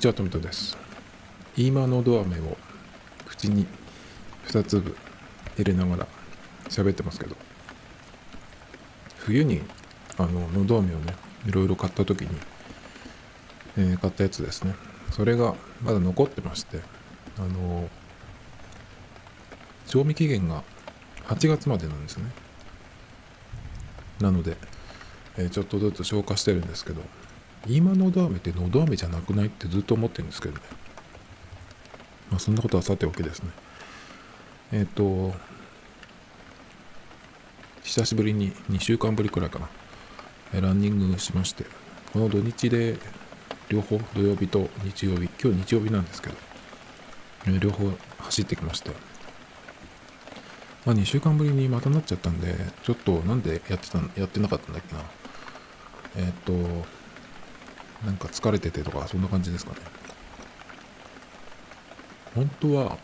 にちは、トミトです。今のど飴を口に2粒入れながら喋ってますけど、冬にあののど飴をね、いろいろ買った時に、えー、買ったやつですね。それがまだ残ってまして、あの賞味期限が8月までなんですね。なので、えー、ちょっとずつ消化してるんですけど、今のど飴ってのど飴じゃなくないってずっと思ってるんですけどね。まあそんなことはさておきですね。えっ、ー、と、久しぶりに2週間ぶりくらいかな。ランニングしまして、この土日で両方土曜日と日曜日、今日日曜日なんですけど、両方走ってきまして、まあ2週間ぶりにまたなっちゃったんで、ちょっとなんでやってたやってなかったんだっけな。えっ、ー、と、なんか疲れててとか、そんな感じですかね。本当は、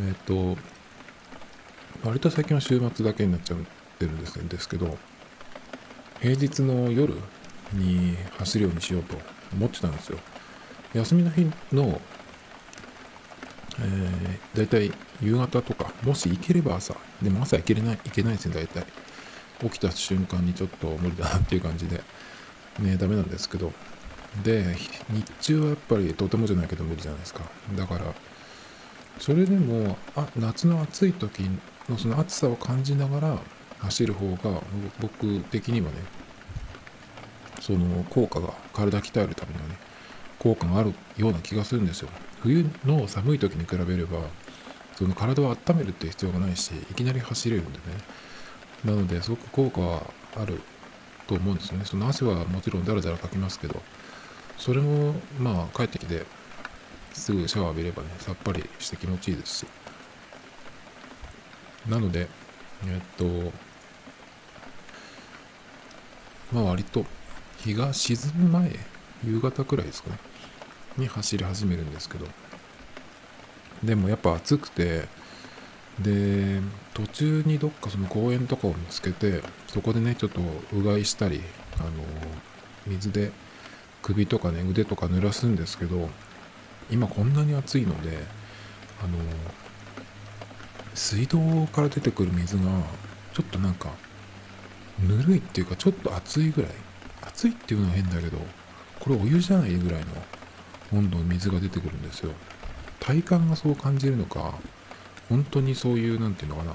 えっ、ー、と、割と最近は週末だけになっちゃってるんですですけど、平日の夜に走るようにしようと思ってたんですよ。休みの日の、えー、大体夕方とか、もし行ければ朝、でも朝行けれない、行けないですね、大体。起きた瞬間にちょっと無理だなっていう感じで、ね、ダメなんですけど、で、日中はやっぱりとてもじゃないけど無理じゃないですか。だから、それでも、あ、夏の暑い時のその暑さを感じながら走る方が、僕的にはね、その効果が、体鍛えるためにはね、効果があるような気がするんですよ。冬の寒い時に比べれば、その体を温めるっていう必要がないし、いきなり走れるんでね。なので、すごく効果はあると思うんですよね。その汗はもちろんだらだらかきますけど、それもまあ帰ってきてすぐシャワー浴びればね、さっぱりして気持ちいいですし。なので、えっと、まあ割と日が沈む前、夕方くらいですかね、に走り始めるんですけど、でもやっぱ暑くて、で途中にどっかその公園とかを見つけてそこでねちょっとうがいしたりあの水で首とかね腕とか濡らすんですけど今こんなに暑いのであの水道から出てくる水がちょっとなんかぬるいっていうかちょっと熱いぐらい。熱いっていうのは変だけどこれお湯じゃないぐらいの温度の水が出てくるんですよ。体感がそう感じるのか本当にそういう、なんていうのかな、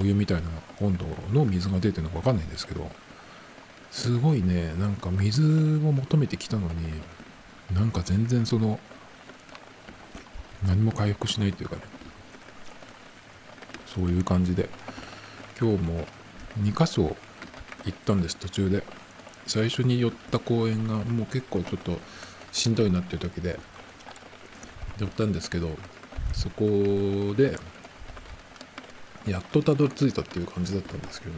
お湯みたいな温度の水が出てるのかわかんないんですけど、すごいね、なんか水を求めてきたのに、なんか全然その、何も回復しないというかね、そういう感じで、今日も2箇所行ったんです、途中で。最初に寄った公園がもう結構ちょっとしんどいなっていう時で寄ったんですけど、そこでやっとたどり着いたっていう感じだったんですけど、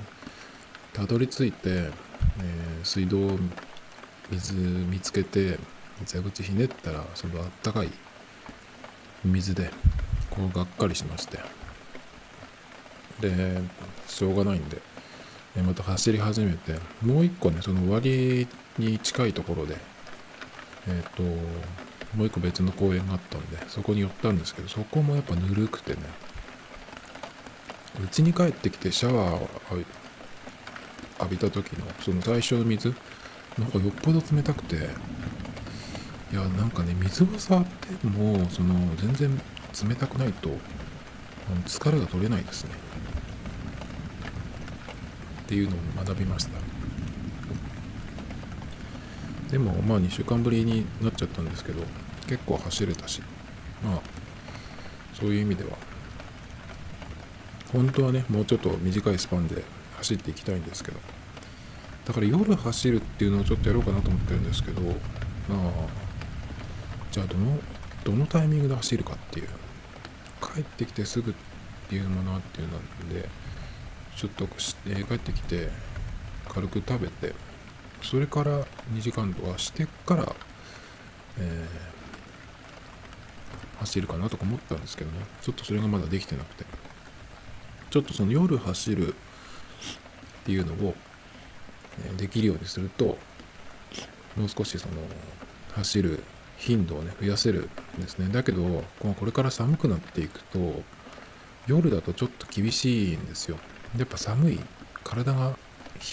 たどり着いて、えー、水道水見つけて蛇口ひねったらそのあったかい水でこうがっかりしまして。でしょうがないんでまた走り始めてもう一個ねその終わりに近いところでえっ、ー、ともう一個別の公園があったんでそこに寄ったんですけどそこもやっぱぬるくてね。家に帰ってきてシャワーを浴びた時のその最初の水なんかよっぽど冷たくていやなんかね水を触ってもその全然冷たくないと疲れが取れないですね。っていうのを学びました。でもまあ2週間ぶりになっちゃったんですけど結構走れたしまあそういう意味では本当はねもうちょっと短いスパンで走っていきたいんですけど。だから夜走るっていうのをちょっとやろうかなと思ってるんですけど。まあじゃあどのどのタイミングで走るかっていう。帰ってきてすぐっていうものっていうのなんでちょっと、えー、帰ってきて軽く食べてそれから2時間とかしてからえー、走るかなとか思ったんですけどね。ちょっとそれがまだできてなくて。ちょっとその夜走るっていうのをできるようにするともう少しその走る頻度をね増やせるんですね。だけどこれから寒くなっていくと夜だとちょっと厳しいんですよ。やっぱ寒い。体が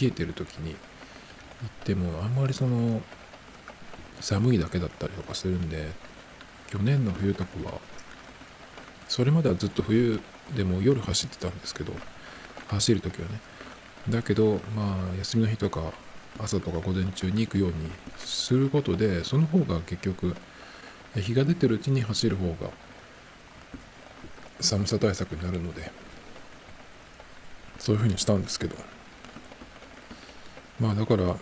冷えてる時に行ってもあんまりその寒いだけだったりとかするんで去年の冬とかはそれまではずっと冬でも夜走ってたんですけど走る時はね。だけどまあ休みの日とか朝とか午前中に行くようにすることでその方が結局日が出てるうちに走る方が寒さ対策になるのでそういうふうにしたんですけど。まあだから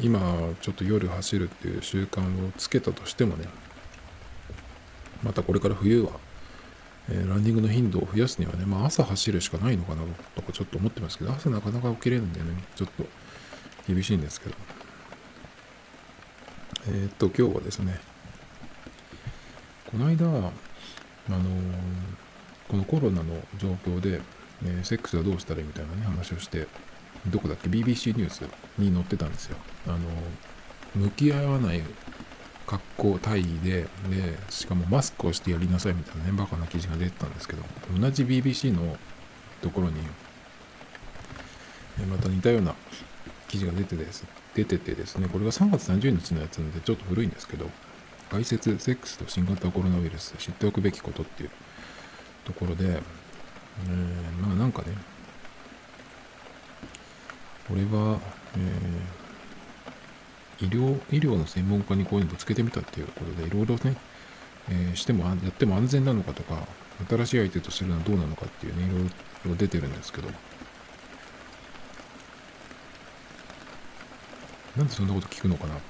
今ちょっと夜走るっていう習慣をつけたとしてもねまたこれから冬は、えー、ランニングの頻度を増やすにはね、まあ朝走るしかないのかなとかちょっと思ってますけど朝なかなか起きれるんでねちょっと厳しいんですけど。えー、っと今日はですねこの間あのー、このコロナの状況で、えー、セックスはどうしたらいいみたいなね話をしてどこだっけ BBC ニュースに載ってたんですよ。あの向き合わない格好体位ででしかもマスクをしてやりなさいみたいなねバカな記事が出てたんですけど同じ BBC のところにまた似たような記事が出てです出ててですねこれが3月30日のやつなんでちょっと古いんですけど解説セックスと新型コロナウイルス知っておくべきことっていうところで、えー、まあなんかねこれは、えー、医療医療の専門家にこういうのぶつけてみたっていうことでいろいろね、えー、してもやっても安全なのかとか新しい相手とするのはどうなのかっていうねいろいろ出てるんですけどなんでそんなこと聞くのかな好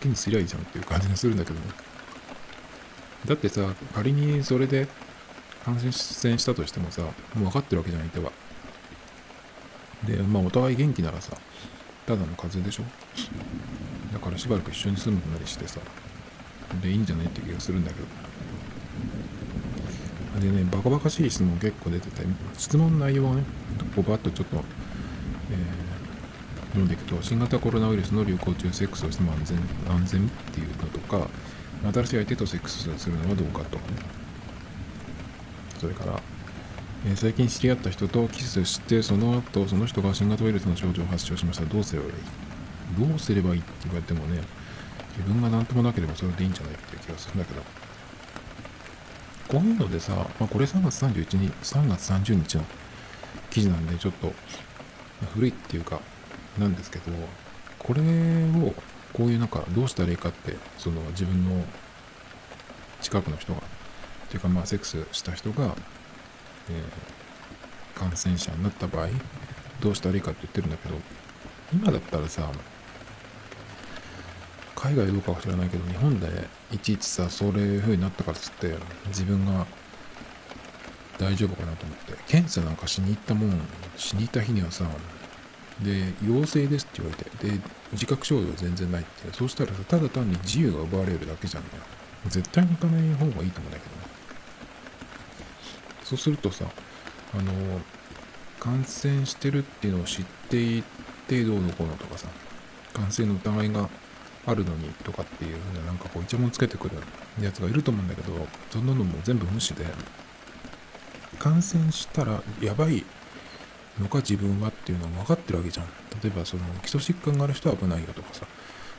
きにすりゃいいじゃんっていう感じがするんだけどね。だってさ、仮にそれで感染したとしてもさ、もう分かってるわけじゃん、相手は。で、まあお互い元気ならさ、ただの風邪でしょ？だからしばらく一緒に住むなりしてさ、で、いいんじゃないって気がするんだけど。でね、バカバカしい質問結構出てて、質問内容をね、こうバッとちょっと、えー読んでいくと新型コロナウイルスの流行中セックスをしても安全安全っていうのとか新しい相手とセックスするのはどうかと。それから、えー、最近知り合った人とキスしてその後その人が新型ウイルスの症状を発症しました。どうすればいい？どうすればいいって言われてもね自分が何ともなければそれでいいんじゃないっていう気がするんだけど。こういうのでさ、まあ、これ3月31日3月30日の記事なんでちょっと古いっていうかなんですけどこれをこういうなんかどうしたらいいかってその自分の近くの人がっていうかまあセックスした人が、ー、感染者になった場合どうしたらいいかって言ってるんだけど今だったらさ海外どうかは知らないけど日本でいちいちさそういう風になったからっつって自分が大丈夫かなと思って検査なんかしに行ったもんしに行った日にはさで、陽性ですって言われて、で、自覚症状全然ないって、そうしたらさ、ただ単に自由が奪われるだけじゃんね。絶対に行かない方がいいと思うんだけど。そうするとさ、あの、感染してるっていうのを知っていて、どうのこうのとかさ、感染の疑いがあるのにとかっていうふうな、なんかこう、イチャモンつけてくるやつがいると思うんだけど、そんなのも全部無視で、感染したらやばいのか自分はっていうのは分かってるわけじゃん。例えばその基礎疾患がある人は危ないよとかさ、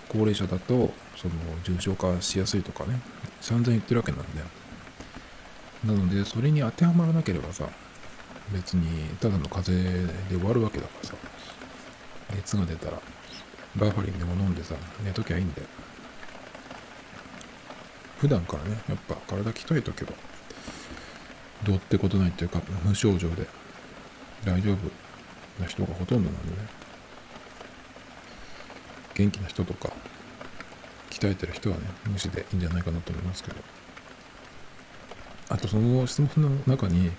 高齢者だとその重症化しやすいとかね、散々言ってるわけなんで。なので、それに当てはまらなければさ、別にただの風邪で終わるわけだからさ、熱が出たら、バファリンでも飲んでさ、寝ときゃいいんで。普段からね、やっぱ体鍛えとけば、どうってことないっていうか、無症状で大丈夫な人がほとんどなんでね元気な人とか鍛えてる人はね無視でいいんじゃないかなと思いますけどとその質問の中に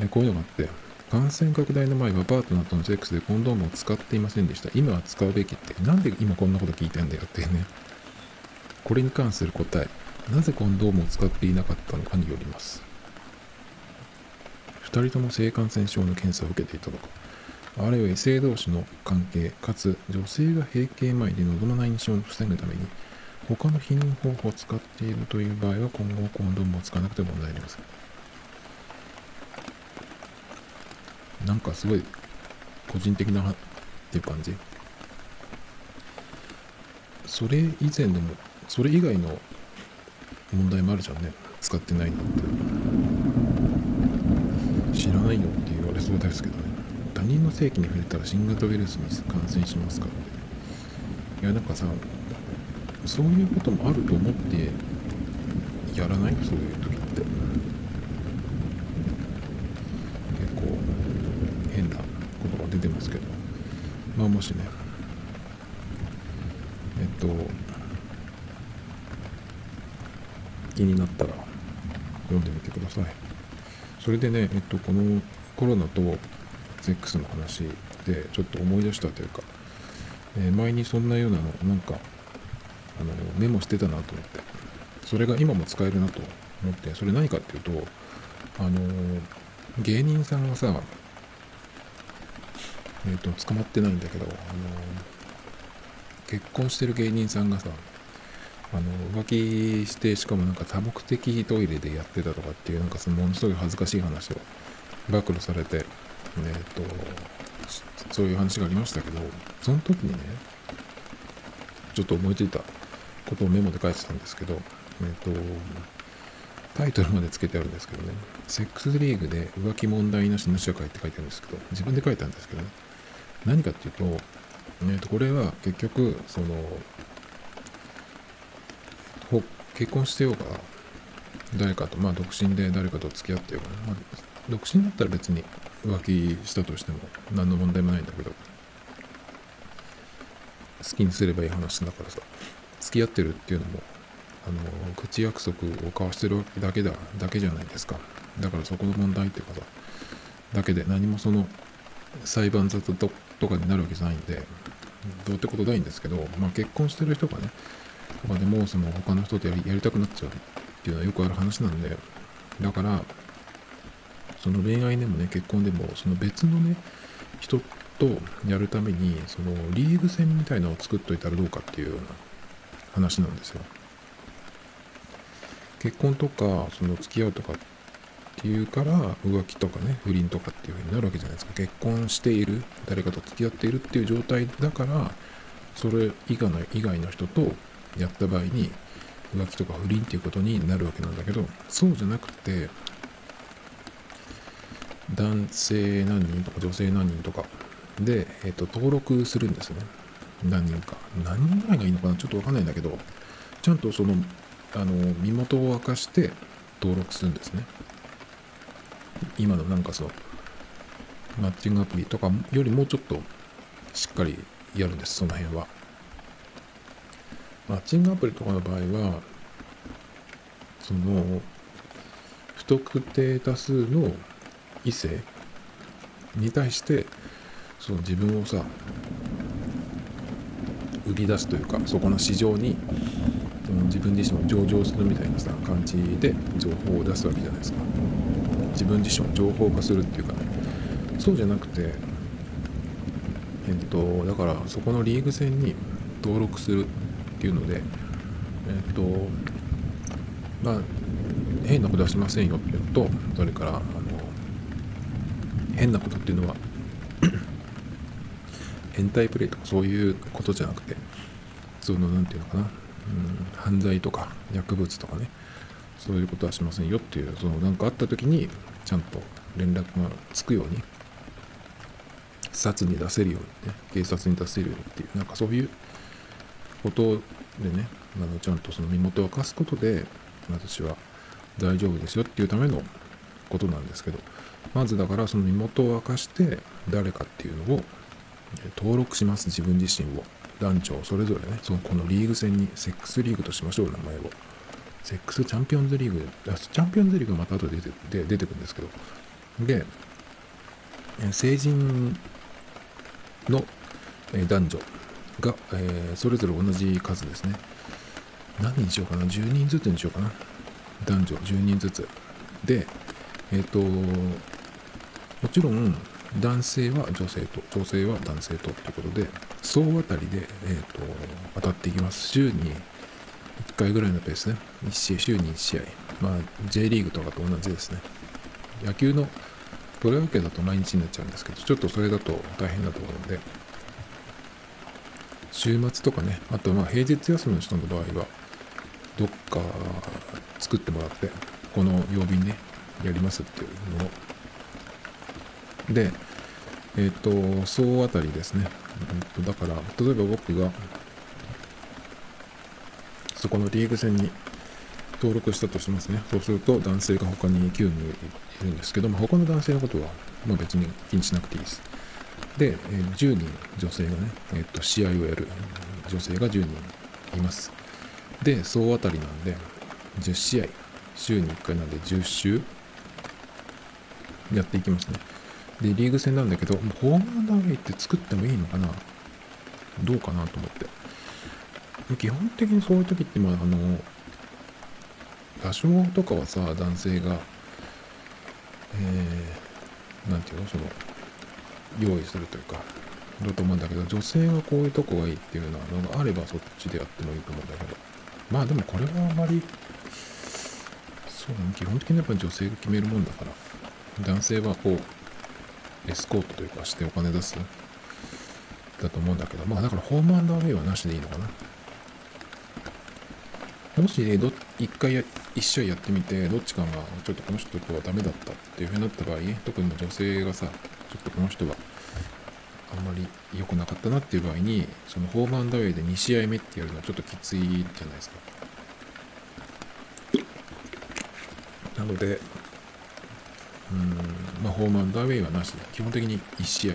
えこういうのがあって感染拡大の前はパートナーとのセックスでコンドームを使っていませんでした。今は使うべきってなんで今こんなこと聞いてんだよってね。これに関する答えなぜコンドームを使っていなかったのかによります。2人とも性感染症の検査を受けていたとか、あるいは異性同士の関係、かつ女性が閉経前に望まない印象を防ぐために、他の避妊方法を使っているという場合は今後コンドームを使わなくても問題ありません。なんかすごい個人的なっていう感じそれ以前でもそれ以外の問題もあるじゃんね。使ってないんだって。知らないよって言われそうですけどね。他人の性器に触れたら新型ウイルスに感染しますかって。いやなんかさそういうこともあると思ってやらない？そういう時って。結構変なことが出てますけど。まあもしね。えっと。気になったら読んでみてください。それでねえっとこのコロナとセックスの話でちょっと思い出したというか、えー、前にそんなようなのなんかあのメモしてたなと思って。それが今も使えるなと思って。それ何かっていうとあの芸人さんがさえっ、ー、と捕まってないんだけどあの結婚してる芸人さんがさあの浮気してしかもなんか多目的トイレでやってたとかっていうなんかそのものすごい恥ずかしい話を暴露されてえっ、ー、とそういう話がありましたけどその時にねちょっと思いついた。ことをメモで書いてたんですけど、えっ、と、タイトルまでつけてあるんですけどね、セックスリーグで浮気問題なしの社会って書いてあるんですけど、自分で書いたんですけどね、何かっていうと、えー、とこれは結局、その、結婚してようが、誰かと、まあ独身で誰かと付き合ってようが、まあ、独身だったら別に浮気したとしても何の問題もないんだけど、好きにすればいい話だからさ、付き合ってるっていうのもあの口約束を交わしてるだけだだけじゃないですか。だからそこの問題っていうかさだけで何もその裁判沙汰とかになるわけじゃないんでどうってことないんですけど、まあ、結婚してる人がねとかでもその他の人とやりやりたくなっちゃうっていうのはよくある話なんでだからその恋愛でもね結婚でもその別のね人とやるためにそのリーグ戦みたいなのを作っといたらどうかっていうような話なんですよ。結婚とかその付き合うとかっていうから浮気とかね不倫とかっていう風になるわけじゃないですか結婚している誰かと付き合っているっていう状態だからそれ以外の以外の人とやった場合に浮気とか不倫っていうことになるわけなんだけどそうじゃなくて男性何人とか女性何人とかで、えっと、登録するんですね何人か何人ぐらいがいいのかなちょっとわかんないんだけどちゃんとそのあの身元を明かして登録するんですね。今のなんかそのマッチングアプリとかよりもうちょっとしっかりやるんですその辺は。マッチングアプリとかの場合はその不特定多数の異性に対してその自分をさ売り出すというかそこの市場に自分自身を上場するみたいなさ感じで情報を出すわけじゃないですか。自分自身を情報化するっていうかね。そうじゃなくてえっとだからそこのリーグ戦に登録するっていうのでえっとまあ変なことはしませんよっていうのとそれからあの変なことっていうのは変態プレイとかそういうことじゃなくてその何て言うのかな、うん、犯罪とか薬物とかね。そういうことはしませんよっていうその何かあった時にちゃんと連絡がつくように殺に出せるようにね警察に出せるようにっていうなんかそういうことでねあのちゃんとその身元を明かすことで私は大丈夫ですよっていうためのことなんですけどまずだからその身元を明かして誰かっていうのを登録します、自分自身を。団長、それぞれね、そのこのリーグ戦に、セックスリーグとしましょう、名前を。セックスチャンピオンズリーグ、チャンピオンズリーグがまた後で出てで出てくるんですけど、で、成人の男女が、えー、それぞれ同じ数ですね。何人にしようかな ?10 人ずつにしようかな。男女10人ずつ。で、えっ、ー、と、もちろん、男性は女性と、女性は男性とということで、総当たりで、えーと、当たっていきます。週に1回ぐらいのペースね。1試合、週に1試合。まあ、J リーグとかと同じですね。野球のプロ野球だと毎日になっちゃうんですけど、ちょっとそれだと大変だと思うので、週末とかね、あとまあ平日休みの人の場合は、どっか作ってもらって、この曜日にね、やりますっていうのを。で、えっ、ー、と、総あたりですね。えー、とだから、例えば僕が、そこのリーグ戦に登録したとしますね。そうすると男性が他に9人いるんですけども、他の男性のことはまあ別に気にしなくていいです。で、えー、10人女性がね、えー、と試合をやる女性が10人います。で、総当たりなんで、10試合、週に1回なんで10週やっていきますね。で、リーグ戦なんだけど、ホームランダウェイって作ってもいいのかな？どうかなと思って。基本的にそういう時って、まあ、あの、場所とかはさ、男性が、えー、なんていうの、その、用意するというか、だと思うんだけど、女性がこういうとこがいいっていうのがあればそっちでやってもいいと思うんだけど、まあでもこれはあまり、そうね、基本的にやっぱり女性が決めるもんだから、男性はこう、エスコートというかしてお金出す？だと思うんだけど、まあだからホームアンダウェイはなしでいいのかな。もし、ね、一回や一試合やってみて、どっちかがちょっとこの人とはダメだったっていう風になった場合、特に女性がさ、ちょっとこの人はあんまり良くなかったなっていう場合に、そのホームアンダーウェイで2試合目ってやるのはちょっときついじゃないですか。なので、うん、まあ、ホームアンダーウェイはなしで、基本的に1試合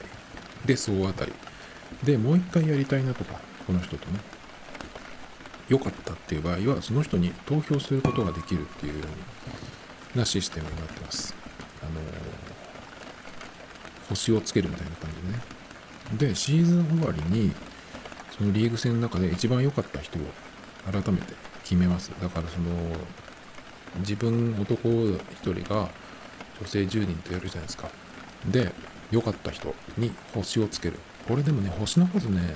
で総当たり。で、もう一回やりたいなとか、この人とね、良かったっていう場合は、その人に投票することができるっていうようなシステムになってます。あのー、星をつけるみたいな感じでね。で、シーズン終わりに、そのリーグ戦の中で一番良かった人を改めて決めます。だからその、自分男1人が女性10人とやるじゃないですか。で、良かった人に星をつける。これでもね、星の数ね、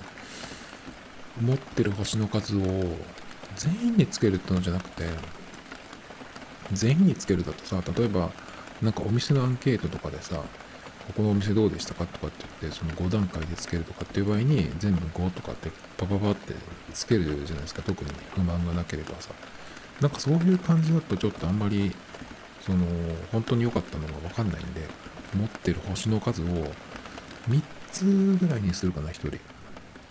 持ってる星の数を全員につけるってのじゃなくて、全員につけるだとさ、例えば、なんかお店のアンケートとかでさ、ここのお店どうでしたかとかって言って、その5段階でつけるとかっていう場合に、全部5とかってパパパってつけるじゃないですか。特に不満がなければさ。なんかそういう感じだとちょっとあんまり、その、本当に良かったのがわかんないんで、持ってる星の数を3つぐらいにするかな、1人。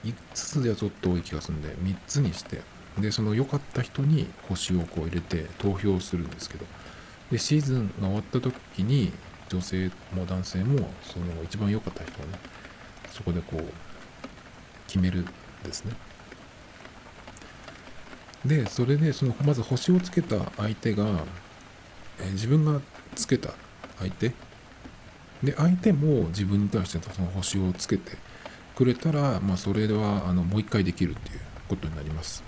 5つではちょっと多い気がするんで、3つにして、で、その良かった人に星をこう入れて投票するんですけど、で、シーズンが終わった時に、女性も男性も、その一番良かった人をね、そこでこう、決めるんですね。で、それで、その、まず星をつけた相手が、自分がつけた相手？で、相手も自分に対してその星をつけて、くれたら、まあ、それではあのもう一回できるっていうことになります。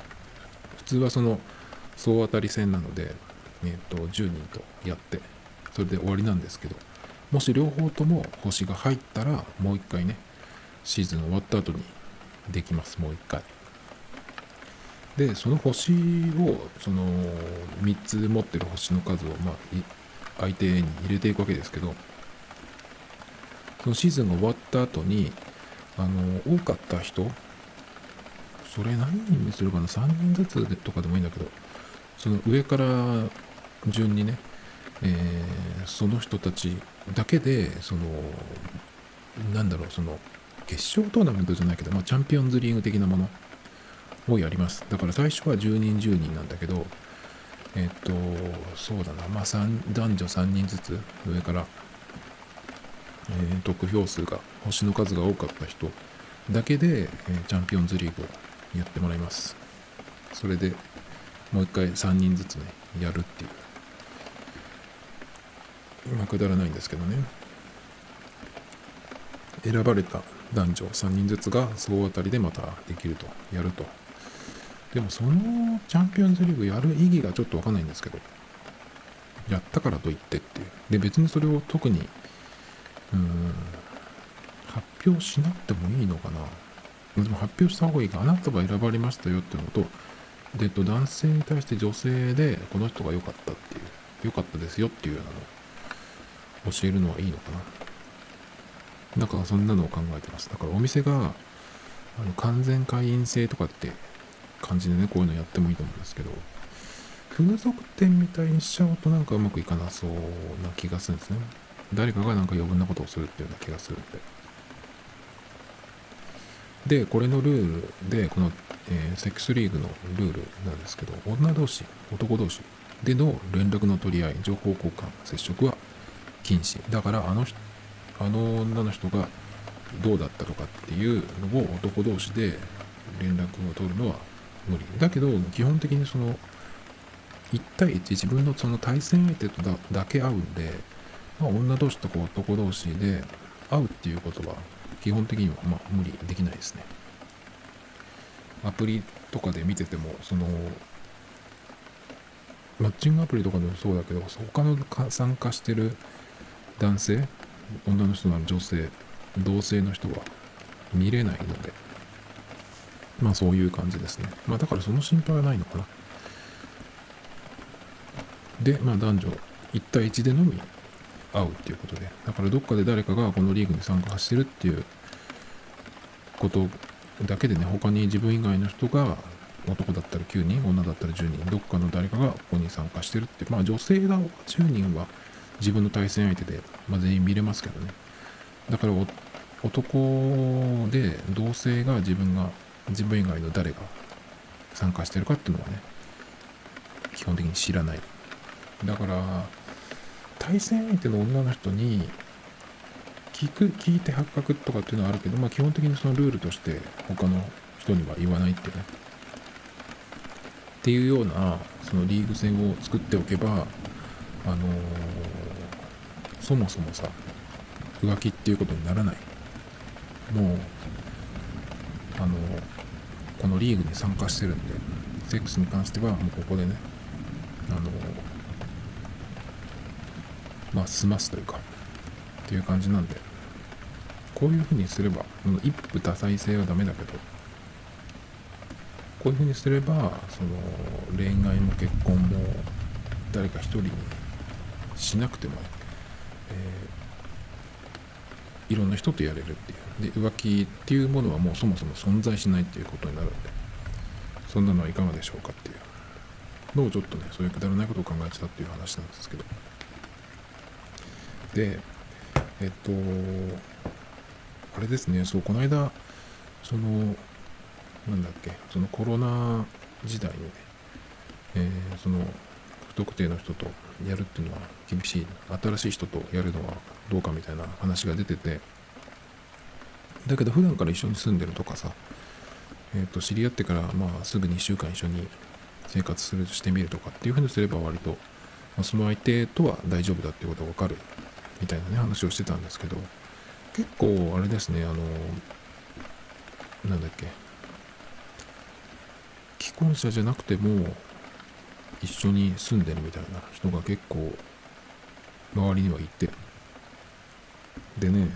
普通はその総当たり戦なので、えーと、10人とやってそれで終わりなんですけどもし両方とも星が入ったらもう一回ねシーズン終わった後にできますもう一回でその星をその3つ持ってる星の数を、まあ、相手に入れていくわけですけどそのシーズンが終わった後にあの多かった人それ何人にするかな？3人ずつとかでもいいんだけどその上から順にね、えー、その人たちだけでそのなんだろうその決勝トーナメントじゃないけど、まあ、チャンピオンズリーグ的なもの。をやります。だから最初は10人10人なんだけどえっ、とそうだな。まあ男女3人ずつ上からえー、得票数が星の数が多かった人だけで、えー、チャンピオンズリーグをやってもらいます。それでもう一回3人ずつねやるっていう。まあくだらないんですけどね。選ばれた男女3人ずつが総当たりでまたできるとやると。でもそのチャンピオンズリーグやる意義がちょっとわかんないんですけどやったからといってっていう。で別にそれを特にうん発表しなくてもいいのかな。でも発表した方がいいかあなたは選ばれましたよっていうのとで、と、男性に対して女性でこの人が良かったっていう良かったですよっていうのを教えるのはいいのかな。だからそんなのを考えてます。だからお店があの完全会員制とかって感じでねこういうのやってもいいと思うんですけど風俗店みたいにしちゃうとなんかうまくいかなそうな気がするんですね誰かがなんか余分なことをするっていうような気がするんでで、これのルールで、この、えー、セックスリーグのルールなんですけど、女同士、男同士での連絡の取り合い、情報交換、接触は禁止。だから、あの人、あの女の人がどうだったのかっていうのを男同士で連絡を取るのは無理。だけど、基本的にその、1対1、自分のその対戦相手とだだけ会うんで、まあ、女同士とこう男同士で会うっていうことは基本的にはま無理できないですね。アプリとかで見てても、その、マッチングアプリとかでもそうだけど、他の参加してる男性、女の人なら女性、同性の人は見れないので、まあそういう感じですね。まあだからその心配はないのかな。で、まあ男女1対1でのみ会うっていうことで、だからどっかで誰かがこのリーグに参加してるっていうことだけでね、他に自分以外の人が男だったら9人、女だったら10人、どっかの誰かがここに参加してるって、まあ女性が10人は自分の対戦相手で、まあ、全員見れますけどね。だから男で同性が自分が、自分以外の誰が参加してるかっていうのはね、基本的に知らない。だから、対戦相手の女の人に聞く、聞いて発覚とかっていうのはあるけど、まあ基本的にそのルールとして他の人には言わないってね。っていうような、そのリーグ戦を作っておけば、あのー、そもそもさ、浮気っていうことにならない。もう、あのー、このリーグに参加してるんで、セックスに関してはもうここでね、あの、まあ済ますというか、っていう感じなんで、こういうふうにすれば、一夫多妻制はダメだけど、こういうふうにすれば、その恋愛も結婚も誰か一人にしなくても、えー、いろんな人とやれるっていう。で、浮気っていうものはもうそもそも存在しないっていうことになるんで、そんなのはいかがでしょうかっていうのをちょっとね、そういうくだらないことを考えてたっていう話なんですけど。で、えっと、あれですね、そう、この間、その、なんだっけ、そのコロナ時代にね、えー、その、不特定の人とやるっていうのは厳しい、新しい人とやるのはどうかみたいな話が出てて、だけど普段から一緒に住んでるとかさ、え、ー、と、知り合ってから、まあ、すぐ2週間一緒に生活する、してみるとかっていうふうにすれば割と、まあ、その相手とは大丈夫だっていうことがわかるみたいなね、話をしてたんですけど、結構あれですね、あの、なんだっけ、既婚者じゃなくても一緒に住んでるみたいな人が結構周りにはいて、でね、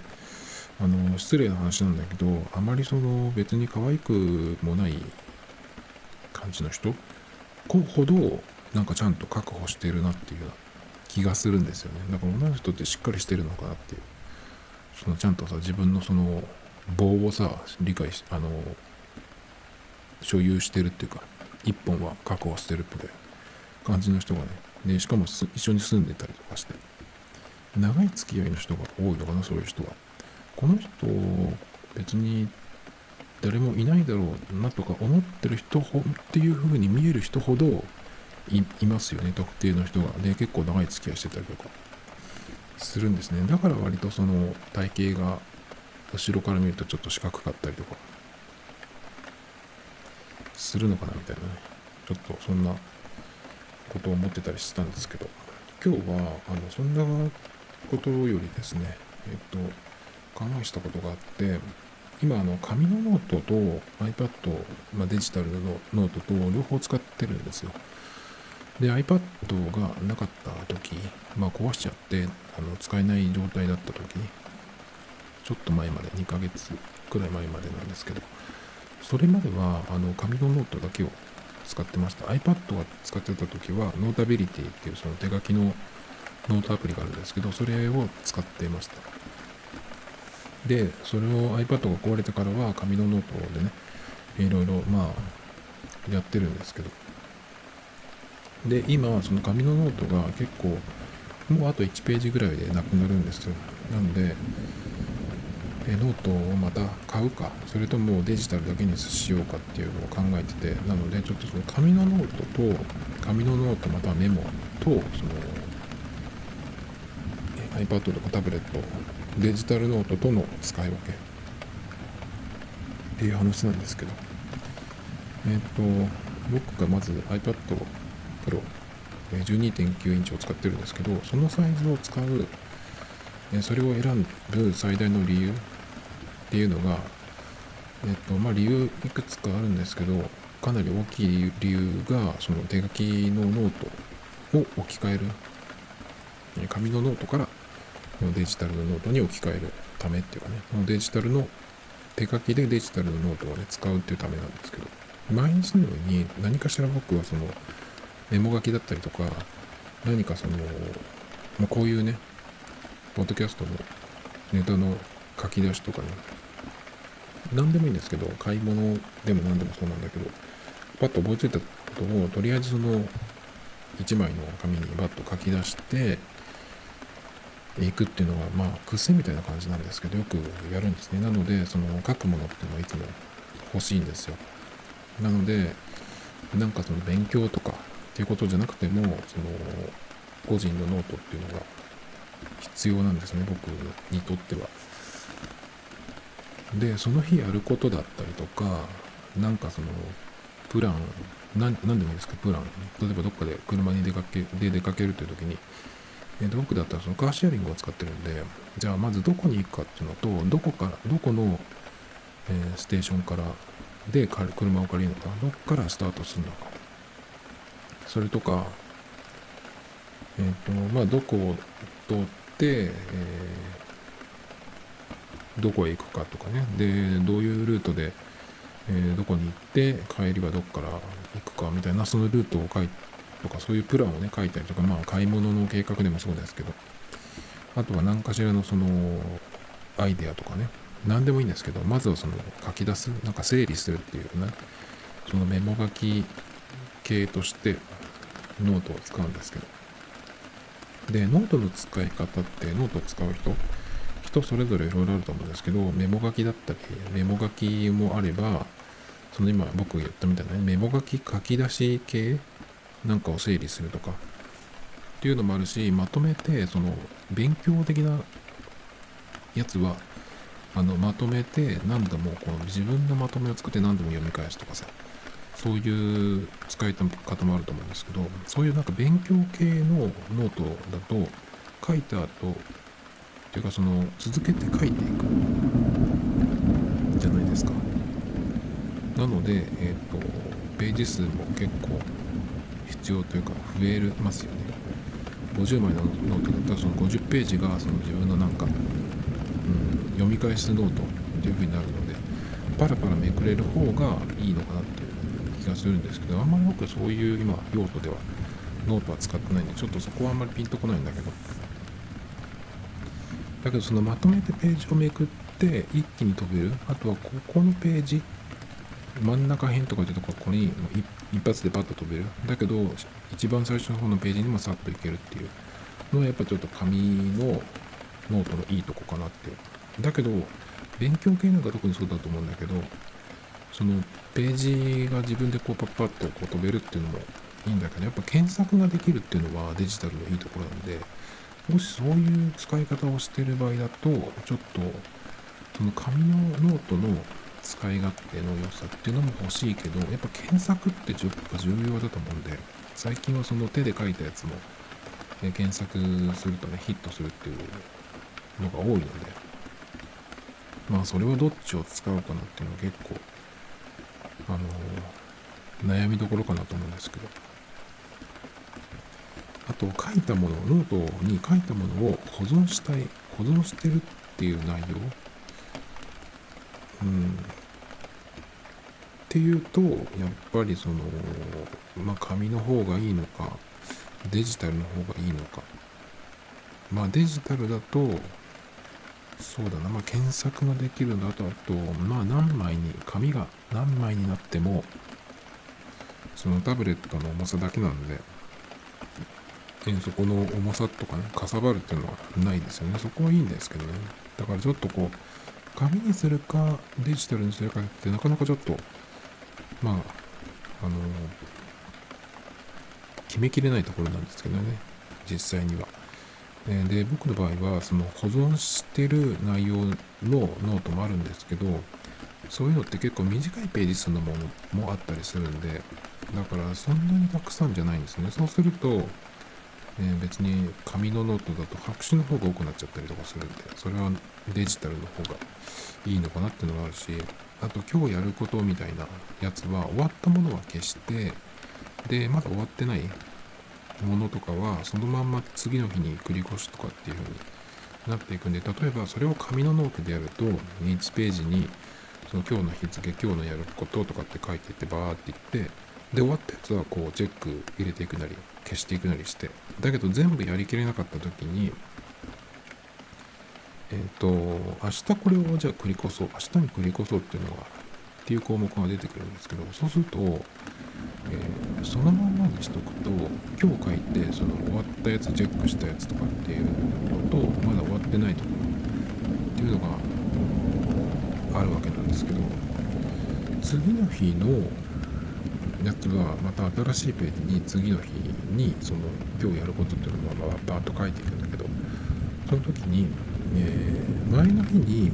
あの、失礼な話なんだけど、あまりその別に可愛くもない感じの人こほど、なんかちゃんと確保してるなっていう気がするんですよね。だから女の人ってしっかりしてるのかなっていう。そのちゃんとさ、自分のその棒をさ、理解し、あの、所有してるっていうか、一本は確保してるって感じの人がね、で、しかも一緒に住んでたりとかして、長い付き合いの人が多いのかな、そういう人は。この人、別に誰もいないだろうなとか思ってる人っていう風に見える人ほどいますよね、特定の人が。で、結構長い付き合いしてたりとかするんですね。だから割とその体型が後ろから見るとちょっと四角かったりとかするのかなみたいなね。ちょっとそんなことを思ってたりしてたんですけど、今日は、あの、そんなことよりですね、えっと、考えしたことがあって、今、あの、紙のノートと iPad、まあ、デジタルのノートと両方使ってるんですよ。で、iPad がなかった時、まあ壊しちゃって、あの使えない状態だった時、ちょっと前まで、2ヶ月くらい前までなんですけど、それまでは、あの、紙のノートだけを使ってました。iPad が使ってた時は Notability っていうその手書きのノートアプリがあるんですけどそれを使ってました。でそれを iPad が壊れてからは紙のノートでねいろいろまあやってるんですけど。で今その紙のノートが結構もうあと1ページぐらいでなくなるんですよ。なのでえノートをまた買うか。それともデジタルだけにしようかっていうのを考えてて。なのでちょっとその紙のノートと紙のノートまたはメモとその iPad とかタブレットデジタルノートとの使い分け。っていう話なんですけど。えっ、と僕がまず iPad Pro 12.9インチを使ってるんですけどそのサイズを使うそれを選ぶ最大の理由っていうのが、えっとまあ、理由いくつかあるんですけどかなり大きい理由がその手書きのノートを置き換える。紙のノートからデジタルのノートに置き換えるためっていうかね。デジタルの手書きでデジタルのノートをね使うっていうためなんですけど毎日のように何かしら僕はそのメモ書きだったりとか何かその、まあ、こういうねポッドキャストのネタの書き出しとかね。何でもいいんですけど買い物でも何でもそうなんだけどパッと思いついたことをとりあえずその1枚の紙にバッと書き出していくっていうのがまあ癖みたいな感じなんですけどよくやるんですね。なのでその書くものっていうのはいつも欲しいんですよ。なのでなんかその勉強とかっていうことじゃなくてもその個人のノートっていうのが必要なんですね僕にとっては。でその日やることだったりとかなんかそのプラン何でもいいですかプラン例えばどっかで車に出かけで出かけるという時にえー、僕だったらそのカーシェアリングを使ってるんで、じゃあまずどこに行くかっていうのと、どこから、どこの、えー、ステーションからで車を借りるのか、どこからスタートするのか。それとか、えっ、ー、と、まあ、どこを通って、えー、どこへ行くかとかね。で、どういうルートで、えー、どこに行って帰りはどこから行くかみたいなそのルートを書いとかそういうプランをね書いたりとかまあ買い物の計画でもそうですけど。あとは何かしらのそのアイデアとかね。何でもいいんですけどまずはその書き出すなんか整理するっていうね。そのメモ書き系としてノートを使うんですけど。でノートの使い方ってノートを使う人人それぞれいろいろあると思うんですけどメモ書きだったりメモ書きもあればその今僕が言ったみたいな、ね、メモ書き書き出し系なんかを整理するとかっていうのもあるしまとめてその勉強的なやつはあのまとめて何度もこの自分のまとめを作って何度も読み返すとかさそういう使い方もあると思うんですけどそういうなんか勉強系のノートだと書いた後っていうかその続けて書いていく。じゃないですか。なのでえっ、ー、とページ数も結構必要というか増えますよね。50枚のノートだったらその50ページがその自分のなんか、うん、読み返すノートっていう風になるのでパラパラめくれる方がいいのかなっていう気がするんですけどあんまり僕そういう今用途ではノートは使ってないんでちょっとそこはあんまりピンとこないんだけど。だけどそのまとめてページをめくって一気に飛べる。あとはここのページ真ん中辺とかでとここに一発でパッと飛べる。だけど一番最初の方のページにもさっといけるっていう。のはやっぱちょっと紙のノートのいいとこかなってだけど勉強系なんか特にそうだと思うんだけどそのページが自分でこうパッパッとこう飛べるっていうのもいいんだけどやっぱ検索ができるっていうのはデジタルのいいところなんでもしそういう使い方をしてる場合だとちょっとその紙のノートの使い勝手の良さっていうのも欲しいけど、やっぱ検索ってちょっと重要だと思うんで、最近はその手で書いたやつも、え検索するとね、ヒットするっていうのが多いので、まあそれをどっちを使うかなっていうのは結構、あのー、悩みどころかなと思うんですけど。あと、書いたもの、ノートに書いたものを保存したい、保存してるっていう内容？うん、っていうとやっぱりそのまあ紙の方がいいのかデジタルの方がいいのか。まあデジタルだとそうだな、まあ、検索ができるのだと、あと、まあ、何枚に、紙が何枚になっても、そのタブレットの重さだけなんで、えそこの重さとかね、かさばるっていうのはないですよね。そこはいいんですけどね。だからちょっとこう、紙にするか、デジタルにするかってなかなかちょっと、まあ、あの、決めきれないところなんですけどね、実際にはえ。で、僕の場合は、その保存してる内容のノートもあるんですけど、そういうのって結構短いページ数のものもあったりするんで、だからそんなにたくさんじゃないんですね。そうすると、え、別に紙のノートだと白紙の方が多くなっちゃったりとかするんで、それはデジタルの方がいいのかなっていうのがあるし、あと今日やることみたいなやつは終わったものは消して、で、まだ終わってないものとかはそのまんま次の日に繰り越しとかっていう風になっていくんで例えばそれを紙のノートでやると1ページにその今日の日付今日のやることとかって書いていってバーっていってで終わったやつはこうチェック入れていくなり消していくなりしてだけど全部やりきれなかった時にえっ、ー、と明日これをじゃあ繰り越そう明日に繰り越そうっていうのがっていう項目が出てくるんですけどそうすると、えー、そのまんまにしとくと今日書いてその終わったやつチェックしたやつとかっていうのとまだ終わってないところっていうのがあるわけなんですけど次の日のやつはまた新しいページに次の日にその今日やることっていうのをまあバーッと書いていくんだけどその時に、えー、前の日に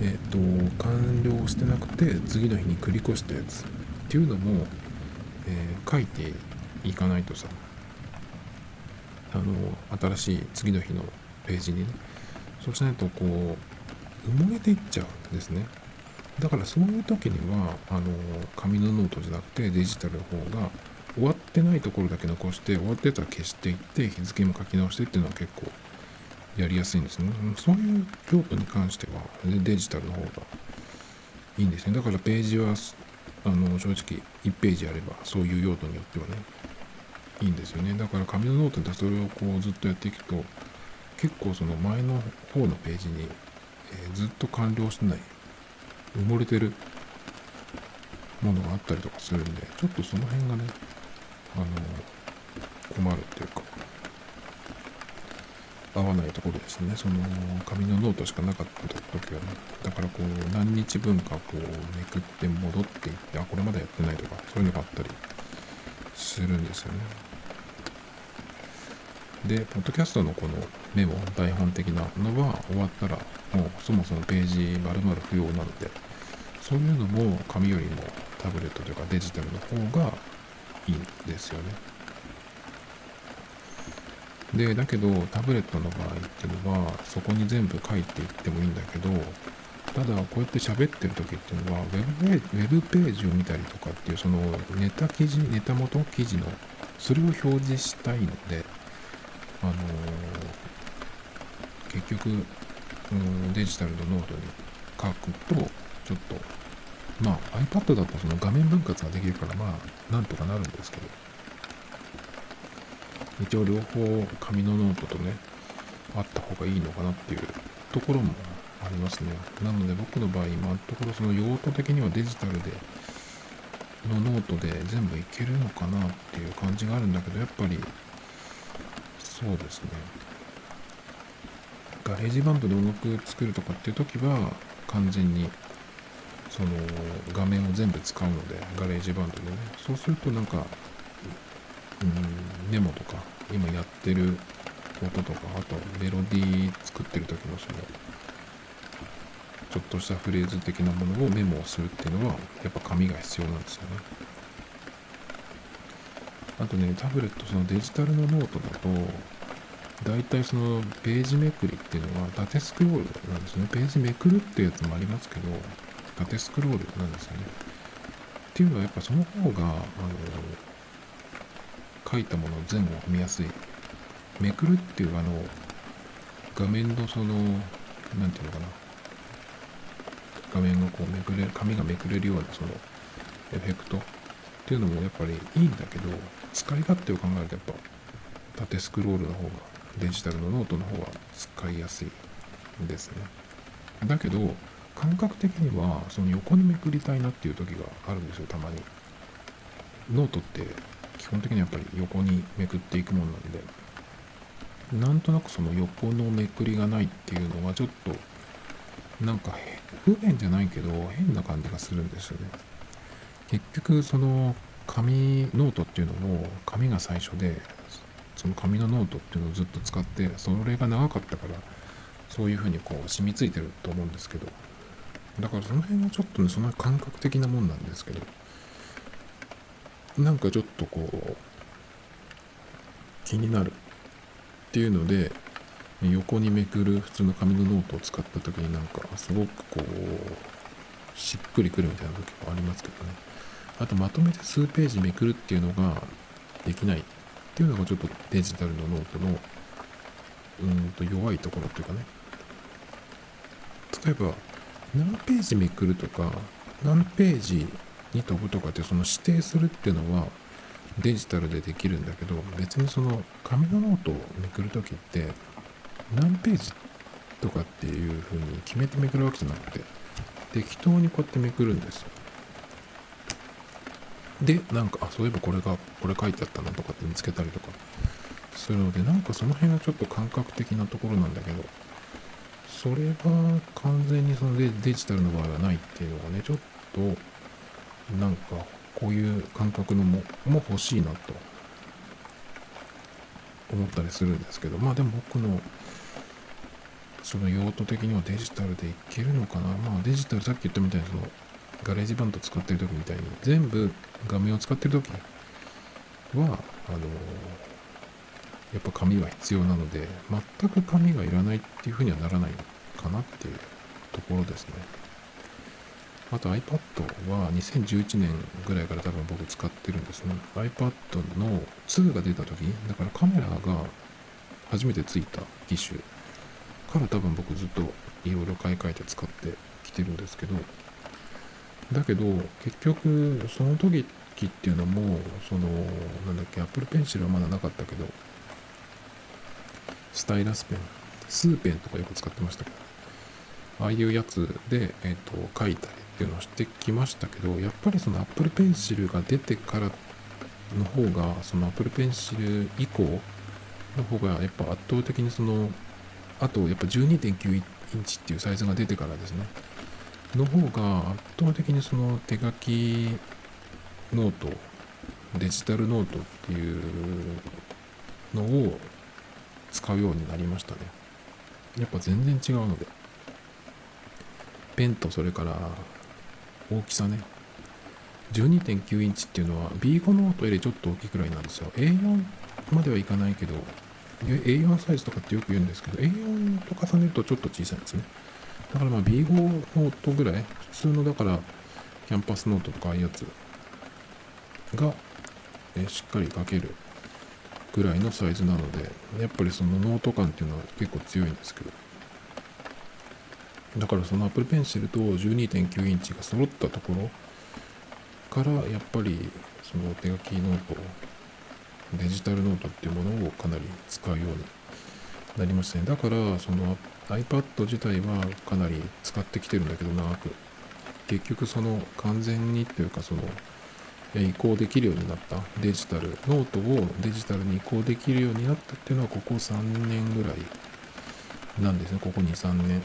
えっ、ー、と完了してなくて次の日に繰り越したやつっていうのも、えー、書いていかないとさあの新しい次の日のページにねそうしないとこう埋もれていっちゃうんですね。だからそういう時にはあの紙のノートじゃなくてデジタルの方が終わってないところだけ残して終わってたら消していって日付も書き直してっていうのは結構やりやすいんですね。そういう用途に関してはデジタルの方がいいんですね。だからページはあの正直1ページあればそういう用途によってはねいいんですよね。だから紙のノートでそれをこうずっとやっていくと結構その前の方のページに、えー、ずっと完了してない埋もれてるものがあったりとかするんでちょっとその辺がねあの困るっていうか合わないところですね。その紙のノートしかなかった時はね。だからこう何日分かこうめくって戻っていって、あ、これまだやってないとか、そういうのがあったりするんですよね。で、ポッドキャストのこのメモ、大半的なのは終わったらもうそもそもページ丸々不要なので、そういうのも紙よりもタブレットというかデジタルの方がいいんですよね。で、だけどタブレットの場合っていうのは、そこに全部書いていってもいいんだけど、ただこうやって喋ってる時っていうのはウェブ、ウェブページを見たりとかっていう、そのネタ記事、ネタ元記事の、それを表示したいので、あのー、結局、うん、デジタルのノートに書くと、ちょっと、まあ iPad だとその画面分割ができるから、まあ、なんとかなるんですけど、一応両方紙のノートとね、あった方がいいのかなっていうところもありますね。なので僕の場合、今のところその用途的にはデジタルで、のノートで全部いけるのかなっていう感じがあるんだけど、やっぱり、そうですね。ガレージバンドで音楽作るとかっていう時は、完全に、その画面を全部使うので、ガレージバンドでね。そうするとなんか、うん、メモとか、今やってる音とか、あとメロディー作ってる時のその、ちょっとしたフレーズ的なものをメモをするっていうのは、やっぱ紙が必要なんですよね。あとね、タブレット、そのデジタルのノートだと、大体そのページめくりっていうのは縦スクロールなんですね。ページめくるっていうやつもありますけど、縦スクロールなんですよね。っていうのはやっぱその方が、あの、書いたもの前後見やすい。めくるっていうあの、画面のその、なんていうのかな。画面がこうめくれ紙がめくれるようなそのエフェクトっていうのもやっぱりいいんだけど使い勝手を考えるとやっぱ縦スクロールの方がデジタルのノートの方は使いやすいですね。だけど感覚的にはその横にめくりたいなっていう時があるんですよたまに。ノートって基本的にやっぱり横にめくっていくもんなんで。なんとなくその横のめくりがないっていうのがちょっとなんか不便じゃないけど変な感じがするんですよね。結局その紙ノートっていうのも紙が最初でその紙のノートっていうのをずっと使ってそれが長かったからそういうふうにこう染みついてると思うんですけどだからその辺はちょっとねその感覚的なもんなんですけどなんかちょっとこう気になるっていうので横にめくる普通の紙のノートを使った時になんかすごくこうしっくりくるみたいな時もありますけどね。あとまとめて数ページめくるっていうのができない。っていうのがちょっとデジタルのノートのうんと弱いところというかね。例えば何ページめくるとか何ページに飛ぶとかってその指定するっていうのはデジタルでできるんだけど別にその紙のノートをめくる時って何ページとかっていう風に決めてめくるわけじゃなくて適当にこうやってめくるんですよ。でなんかあそういえばこれがこれ書いてあったなとかって見つけたりとかするのでなんかその辺はちょっと感覚的なところなんだけどそれが完全にそのデジタルの場合はないっていうのがねちょっとなんかこういう感覚のも欲しいなと思ったりするんですけどまあでも僕のその用途的にはデジタルでいけるのかな。まあデジタルさっき言ったみたいにそのガレージバンド使ってる時みたいに全部画面を使ってる時はあのやっぱ紙は必要なので全く紙がいらないっていうふうにはならないかなっていうところですね。あと iPad は2011年ぐらいから多分僕使ってるんですね。iPad の2が出た時だからカメラが初めてついた機種から多分僕ずっといろいろ買い替えて使ってきてるんですけどだけど結局その時っていうのもそのなんだっけ Apple Pencil はまだなかったけどスタイラスペンスーペンとかよく使ってましたけどああいうやつで、えーと、書いたりっていうのをしてきましたけどやっぱりその Apple Pencil が出てからの方がその Apple Pencil 以降の方がやっぱ圧倒的にそのあとやっぱ12.9インチっていうサイズが出てからですね。の方が圧倒的にその手書きノートデジタルノートっていうのを使うようになりましたね。やっぱ全然違うので。ペンとそれから大きさね。12.9インチっていうのは B5 ノートよりちょっと大きいくらいなんですよ。A4 まではいかないけど A4 サイズとかってよく言うんですけど A4 と重ねるとちょっと小さいんですね。だからまあ B5 ノートぐらい普通のだからキャンパスノートとかああいうやつが、えしっかり書けるぐらいのサイズなのでやっぱりそのノート感っていうのは結構強いんですけど。だからその Apple Pencil と12.9インチが揃ったところからやっぱりその手書きノートデジタルノートっていうものをかなり使うようになりましたね。だからその iPad 自体はかなり使ってきてるんだけど長く。結局その完全にっていうかその移行できるようになった。デジタルノートをデジタルに移行できるようになったっていうのはここ3年ぐらいなんですね。ここ23年。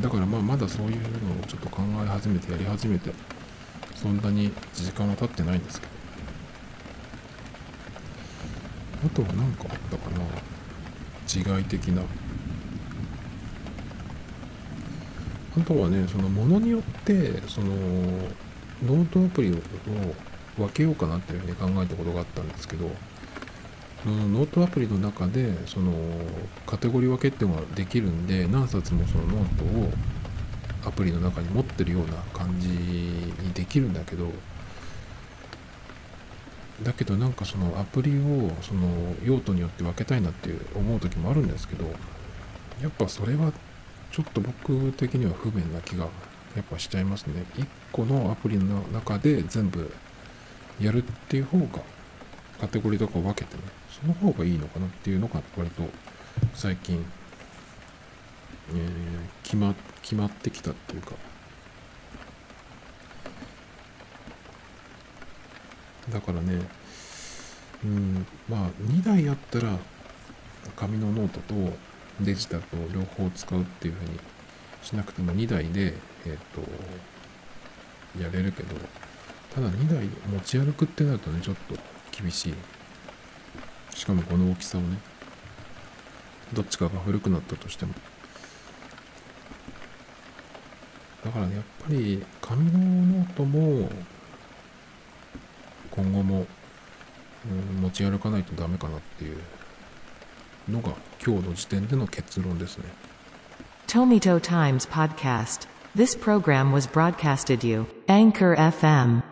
だからまあまだそういうのをちょっと考え始めてやり始めてそんなに時間は経ってないんですけど。あとは何かあったかな。違い的な。あとはねそのものによってそのノートアプリを分けようかなっていうふうに考えたことがあったんですけどノートアプリの中でそのカテゴリー分けっていうのができるんで何冊もそのノートをアプリの中に持ってるような感じにできるんだけどだけどなんかそのアプリをその用途によって分けたいなって思う時もあるんですけどやっぱそれはちょっと僕的には不便な気がやっぱしちゃいますね。1個のアプリの中で全部やるっていう方がカテゴリーとか分けてねその方がいいのかなっていうのが割と最近、えー、決ま決まってきたっていうかだからねうんまあ2台やったら紙のノートとデジタルと両方使うっていうふうにしなくても2台で、えっ、と、やれるけど、ただ2台持ち歩くってなるとね、ちょっと厳しい。しかもこの大きさをね、どっちかが古くなったとしても。だからね、やっぱり紙のノートも、今後も、うん、持ち歩かないとダメかなっていうのが今日の時点での結論ですね。Tomito Times Podcast. This program was broadcasted you, Anchor FM.